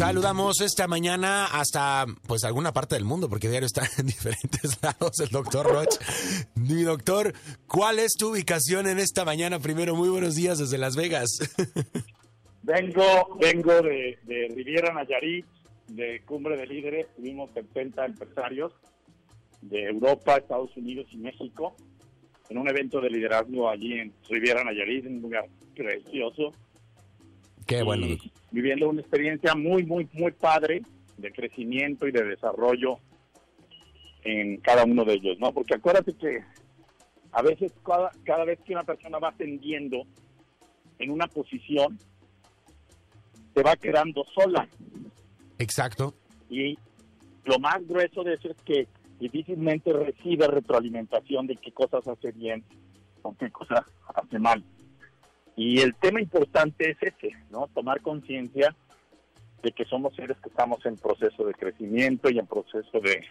Saludamos esta mañana hasta pues alguna parte del mundo, porque diario está en diferentes lados el doctor Roch. Mi doctor, ¿cuál es tu ubicación en esta mañana? Primero, muy buenos días desde Las Vegas. Vengo, vengo de, de Riviera Nayarit, de Cumbre de Líderes. Tuvimos 70 empresarios de Europa, Estados Unidos y México en un evento de liderazgo allí en Riviera Nayarit, en un lugar precioso. Qué bueno. Y viviendo una experiencia muy, muy, muy padre de crecimiento y de desarrollo en cada uno de ellos, ¿no? Porque acuérdate que a veces cada, cada vez que una persona va ascendiendo en una posición, se va quedando sola. Exacto. Y lo más grueso de eso es que difícilmente recibe retroalimentación de qué cosas hace bien o qué cosas hace mal. Y el tema importante es ese, ¿no? Tomar conciencia de que somos seres que estamos en proceso de crecimiento y en proceso de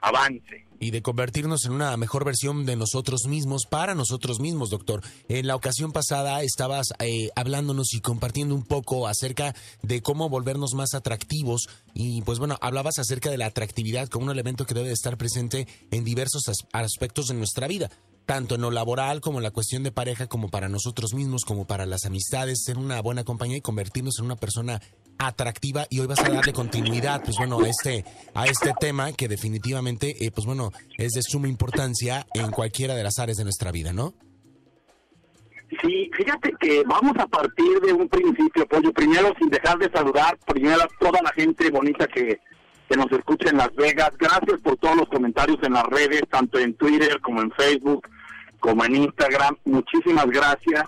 avance. Y de convertirnos en una mejor versión de nosotros mismos para nosotros mismos, doctor. En la ocasión pasada estabas eh, hablándonos y compartiendo un poco acerca de cómo volvernos más atractivos y pues bueno, hablabas acerca de la atractividad como un elemento que debe estar presente en diversos aspectos de nuestra vida tanto en lo laboral como en la cuestión de pareja, como para nosotros mismos, como para las amistades, ser una buena compañía y convertirnos en una persona atractiva y hoy vas a darle continuidad, pues bueno, a este, a este tema que definitivamente, eh, pues bueno, es de suma importancia en cualquiera de las áreas de nuestra vida, ¿no? Sí, fíjate que vamos a partir de un principio, Pollo. Primero, sin dejar de saludar, primero a toda la gente bonita que, que nos escucha en Las Vegas. Gracias por todos los comentarios en las redes, tanto en Twitter como en Facebook, como en Instagram. Muchísimas gracias.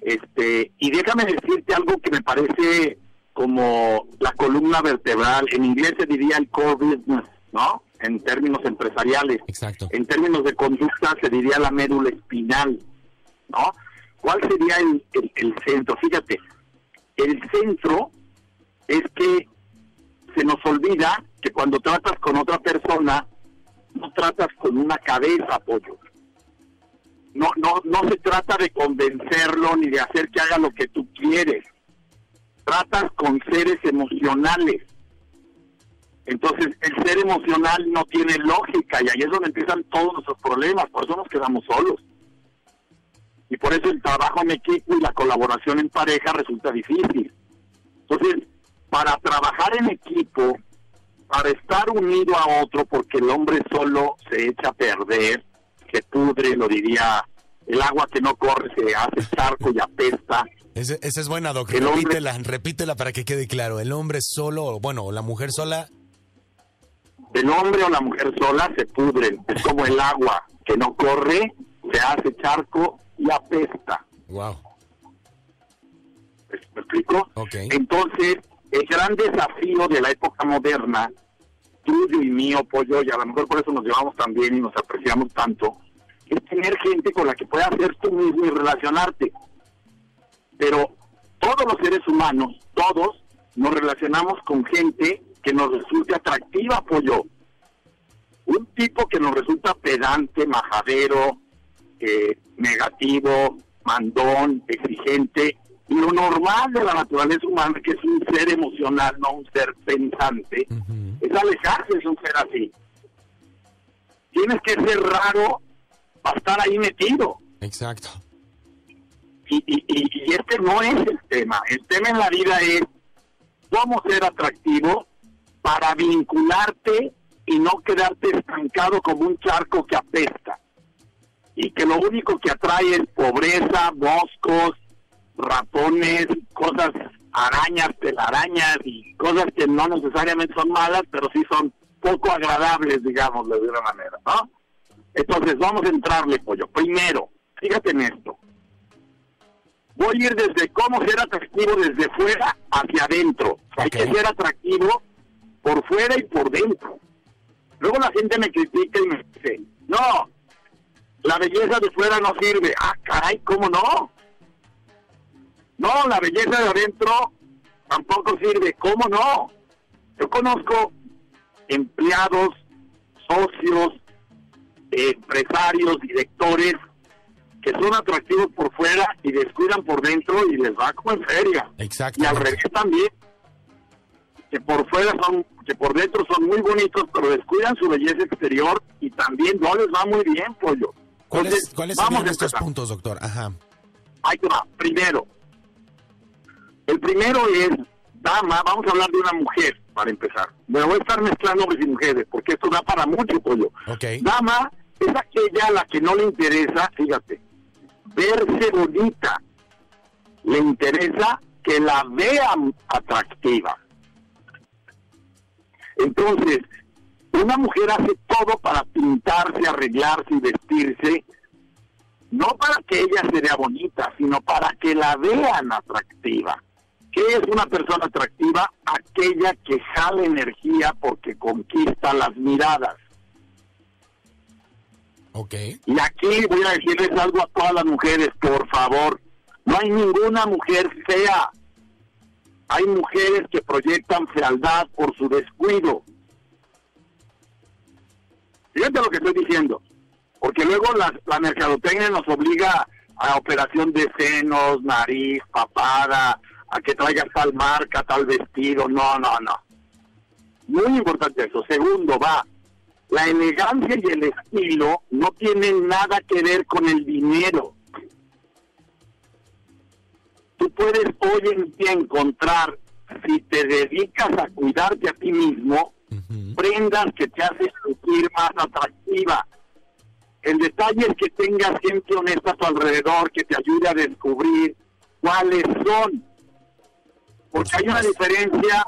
Este, y déjame decirte algo que me parece como la columna vertebral, en inglés se diría el core business, ¿no? En términos empresariales. Exacto. En términos de conducta se diría la médula espinal, ¿no? ¿Cuál sería el, el, centro? Fíjate, el centro es que se nos olvida que cuando tratas con otra persona, no tratas con una cabeza, apoyo. No, no, no se trata de convencerlo ni de hacer que haga lo que tú quieres tratas con seres emocionales. Entonces, el ser emocional no tiene lógica y ahí es donde empiezan todos nuestros problemas, por eso nos quedamos solos. Y por eso el trabajo en equipo y la colaboración en pareja resulta difícil. Entonces, para trabajar en equipo, para estar unido a otro, porque el hombre solo se echa a perder, que pudre, lo diría, el agua que no corre se hace charco y apesta, esa es buena, Doc. Repítela, repítela para que quede claro. El hombre solo, bueno, o la mujer sola. El hombre o la mujer sola se pudren. Es como el agua que no corre, se hace charco y apesta. Wow. ¿Me explico? Entonces, el gran desafío de la época moderna, tuyo y mío, pollo, y a lo mejor por eso nos llevamos tan bien y nos apreciamos tanto, es tener gente con la que puedas ser tú mismo y relacionarte pero todos los seres humanos, todos, nos relacionamos con gente que nos resulte atractiva, apoyo. Un tipo que nos resulta pedante, majadero, eh, negativo, mandón, exigente, lo normal de la naturaleza humana, que es un ser emocional, no un ser pensante, es alejarse de un ser así. Tienes que ser raro para estar ahí metido. Exacto. Y, y, este no es el tema. El tema en la vida es cómo ser atractivo para vincularte y no quedarte estancado como un charco que apesta. Y que lo único que atrae es pobreza, moscos, ratones, cosas, arañas, telarañas y cosas que no necesariamente son malas, pero sí son poco agradables, digamos, de alguna manera, ¿no? Entonces, vamos a entrarle, pollo. Primero, fíjate en esto voy a ir desde cómo ser atractivo desde fuera hacia adentro. Hay que ser atractivo por fuera y por dentro. Luego la gente me critica y me dice, no, la belleza de fuera no sirve. Ah, caray, ¿cómo no? No, la belleza de adentro tampoco sirve. ¿Cómo no? Yo conozco empleados, socios, empresarios, directores que son atractivos por fuera y descuidan por dentro y les va como en feria. Exacto. Y al revés también. que por fuera son, que por dentro son muy bonitos, pero descuidan su belleza exterior y también no les va muy bien, pollo. ¿Cuáles, ¿cuáles serían estos puntos, doctor? Ajá. Ahí va. Primero, el primero es dama, vamos a hablar de una mujer para empezar. Me voy a estar mezclando hombres y mujeres, porque esto da para mucho pollo. Okay. Dama es aquella a la que no le interesa, fíjate, verse bonita. Le interesa que la vean atractiva. Entonces, una mujer hace todo para pintarse, arreglarse y vestirse, no para que ella se vea bonita, sino para que la vean atractiva. ¿Qué es una persona atractiva? Aquella que jala energía porque conquista las miradas. Ok. Y aquí voy a decirles algo a todas las mujeres, por favor. No hay ninguna mujer fea. Hay mujeres que proyectan fealdad por su descuido. Fíjate lo que estoy diciendo. Porque luego la, la mercadotecnia nos obliga a operación de senos, nariz, papada, a que traigas tal marca, tal vestido. No, no, no. Muy importante eso. Segundo, va. La elegancia y el estilo no tienen nada que ver con el dinero. Tú puedes hoy en día encontrar, si te dedicas a cuidarte a ti mismo, prendas que te hacen sentir más atractiva. El detalle es que tengas gente honesta a tu alrededor que te ayude a descubrir cuáles son. Porque hay una diferencia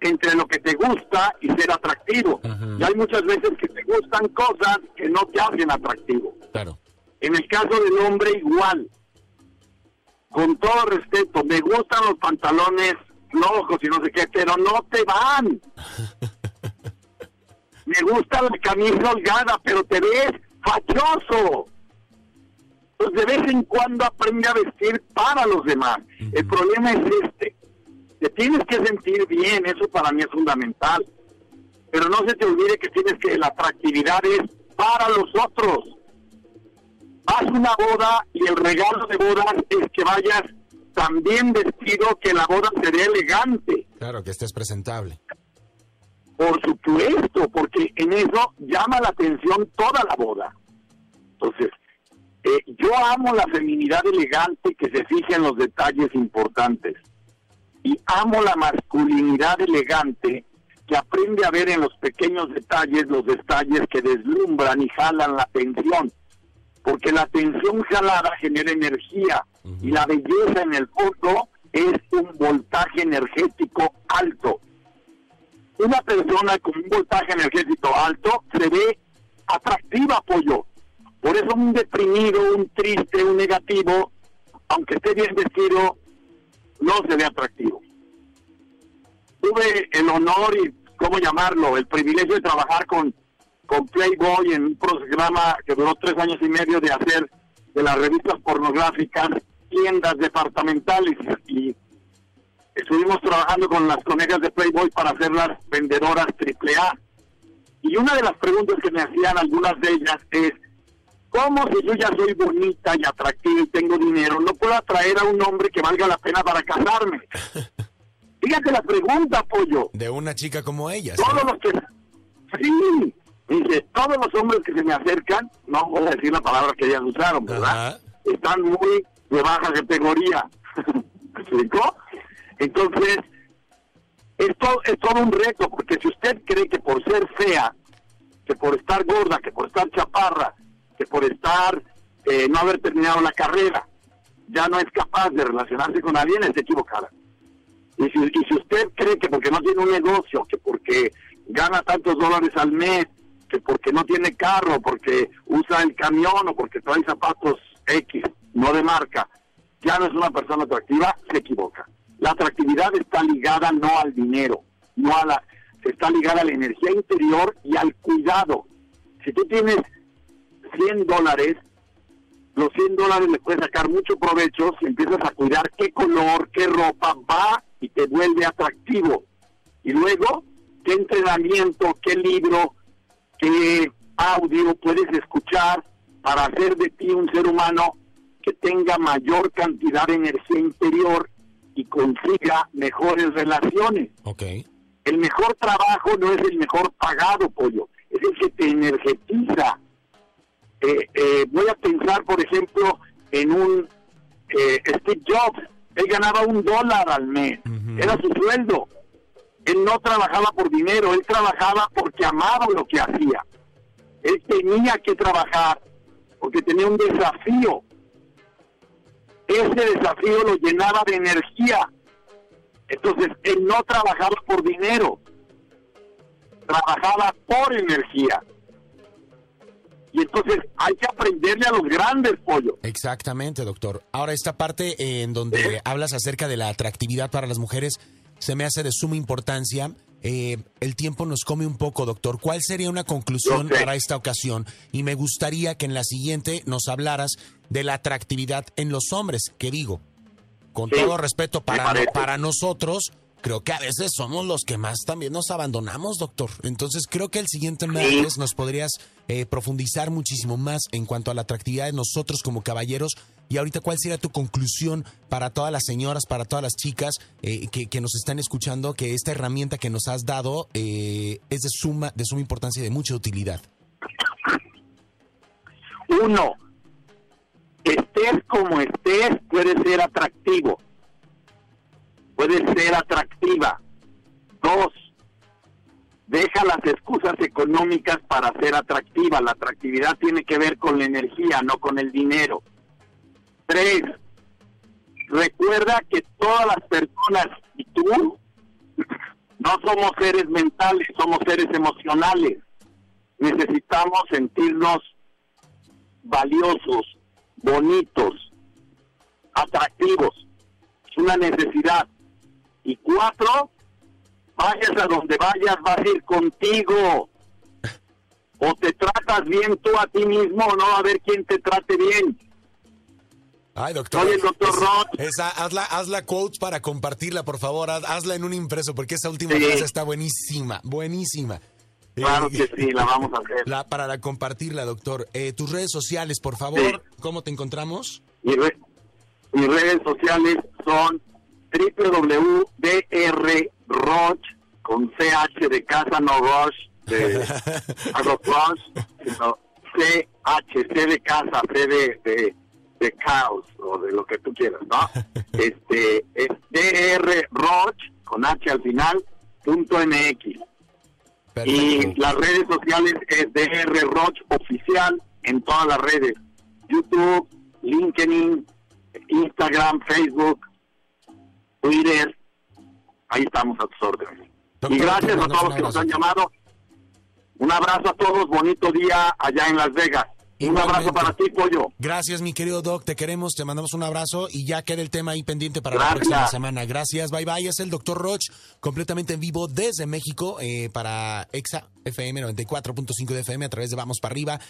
entre lo que te gusta y ser atractivo. Y hay muchas veces que te gustan cosas que no te hacen atractivo. Claro. En el caso del hombre igual. Con todo respeto, me gustan los pantalones flojos y no sé qué, pero no te van. me gusta la camisa holgada, pero te ves fachoso. Pues de vez en cuando aprende a vestir para los demás. El problema es este. Te tienes que sentir bien, eso para mí es fundamental. Pero no se te olvide que tienes que, la atractividad es para los otros. Haz una boda y el regalo de boda es que vayas tan bien vestido que la boda se elegante. Claro, que estés presentable. Por supuesto, porque en eso llama la atención toda la boda. Entonces, eh, yo amo la feminidad elegante que se fija en los detalles importantes. Y amo la masculinidad elegante que aprende a ver en los pequeños detalles los detalles que deslumbran y jalan la atención. Porque la atención jalada genera energía y la belleza en el fondo es un voltaje energético alto. Una persona con un voltaje energético alto se ve atractiva, apoyo. Por eso un deprimido, un triste, un negativo, aunque esté bien vestido, no se ve atractivo. Tuve el honor y, ¿cómo llamarlo?, el privilegio de trabajar con, con Playboy en un programa que duró tres años y medio de hacer de las revistas pornográficas tiendas departamentales y estuvimos trabajando con las conegas de Playboy para hacer las vendedoras AAA. Y una de las preguntas que me hacían algunas de ellas es, ¿cómo si yo ya soy bonita y atractiva y tengo dinero, no puedo atraer a un hombre que valga la pena para casarme? Fíjate la pregunta, Pollo. De una chica como ella. Todos los que... Sí, dice, todos los hombres que se me acercan, no voy a decir la palabra que ellas usaron, ¿verdad? Están muy de baja categoría. ¿Me explicó? Entonces, esto es todo un reto, porque si usted cree que por ser fea, que por estar gorda, que por estar chaparra, que por estar, eh, no haber terminado la carrera, ya no es capaz de relacionarse con alguien, es equivocada. Y si, y si usted cree que porque no tiene un negocio, que porque gana tantos dólares al mes, que porque no tiene carro, porque usa el camión o porque trae zapatos X, no de marca, ya no es una persona atractiva, se equivoca. La atractividad está ligada no al dinero, no a la, está ligada a la energía interior y al cuidado. Si tú tienes 100 dólares, los 100 dólares le puedes sacar mucho provecho si empiezas a cuidar qué color, qué ropa va y te vuelve atractivo. Y luego, qué entrenamiento, qué libro, qué audio puedes escuchar para hacer de ti un ser humano que tenga mayor cantidad de energía interior y consiga mejores relaciones. El mejor trabajo no es el mejor pagado, pollo, es el que te energetiza. Eh, eh, voy a pensar, por ejemplo, en un eh, Steve Jobs. Él ganaba un dólar al mes, era su sueldo. Él no trabajaba por dinero, él trabajaba porque amaba lo que hacía. Él tenía que trabajar porque tenía un desafío. Ese desafío lo llenaba de energía. Entonces, él no trabajaba por dinero, trabajaba por energía. Y entonces hay que aprenderle a los grandes pollos. Exactamente, doctor. Ahora, esta parte en donde hablas acerca de la atractividad para las mujeres se me hace de suma importancia. Eh, el tiempo nos come un poco, doctor. ¿Cuál sería una conclusión para esta ocasión? Y me gustaría que en la siguiente nos hablaras de la atractividad en los hombres, que digo, con todo respeto para, para nosotros, creo que a veces somos los que más también nos abandonamos, doctor. Entonces creo que el siguiente mes nos podrías eh, profundizar muchísimo más en cuanto a la atractividad de nosotros como caballeros. Y ahorita, ¿cuál sería tu conclusión para todas las señoras, para todas las chicas eh, que, nos están escuchando, que esta herramienta que nos has dado eh, es de suma, de suma importancia y de mucha utilidad? Uno, estés como estés, puede ser atractivo puede ser atractiva. Dos, deja las excusas económicas para ser atractiva. La atractividad tiene que ver con la energía, no con el dinero. Tres, recuerda que todas las personas y tú no somos seres mentales, somos seres emocionales. Necesitamos sentirnos valiosos, bonitos, atractivos. Es una necesidad. Y cuatro, vayas a donde vayas, vas a ir contigo. O te tratas bien tú a ti mismo, o no, a ver quién te trate bien. Ay, doctor. Oye, doctor Roth. Esa, hazla, hazla quotes para compartirla, por favor. hazla en un impreso, porque esa última frase está buenísima, buenísima. Claro eh, que sí, la vamos a hacer. La, para la compartirla, doctor. Eh, tus redes sociales, por favor. ¿Cómo te encontramos? mis redes sociales son www.drroch con CH de casa, no Roche, de Roche, sino CH, C de casa, C de, de, de, caos o de lo que tú quieras, ¿no? Este es drroch con H al final, punto MX. Y las redes sociales es drroch oficial en todas las redes, YouTube, LinkedIn, Instagram, Facebook, Twitter, ahí estamos a tus órdenes. y gracias a todos los que nos han llamado. Un abrazo a todos, bonito día allá en Las Vegas. Un abrazo para ti, Pollo. Gracias, mi querido Doc. Te queremos, te mandamos un abrazo y ya queda el tema ahí pendiente para la próxima semana. Gracias, bye bye. Es el doctor Roch, completamente en vivo desde México eh, para EXA FM 94.5 de FM a través de Vamos para Arriba.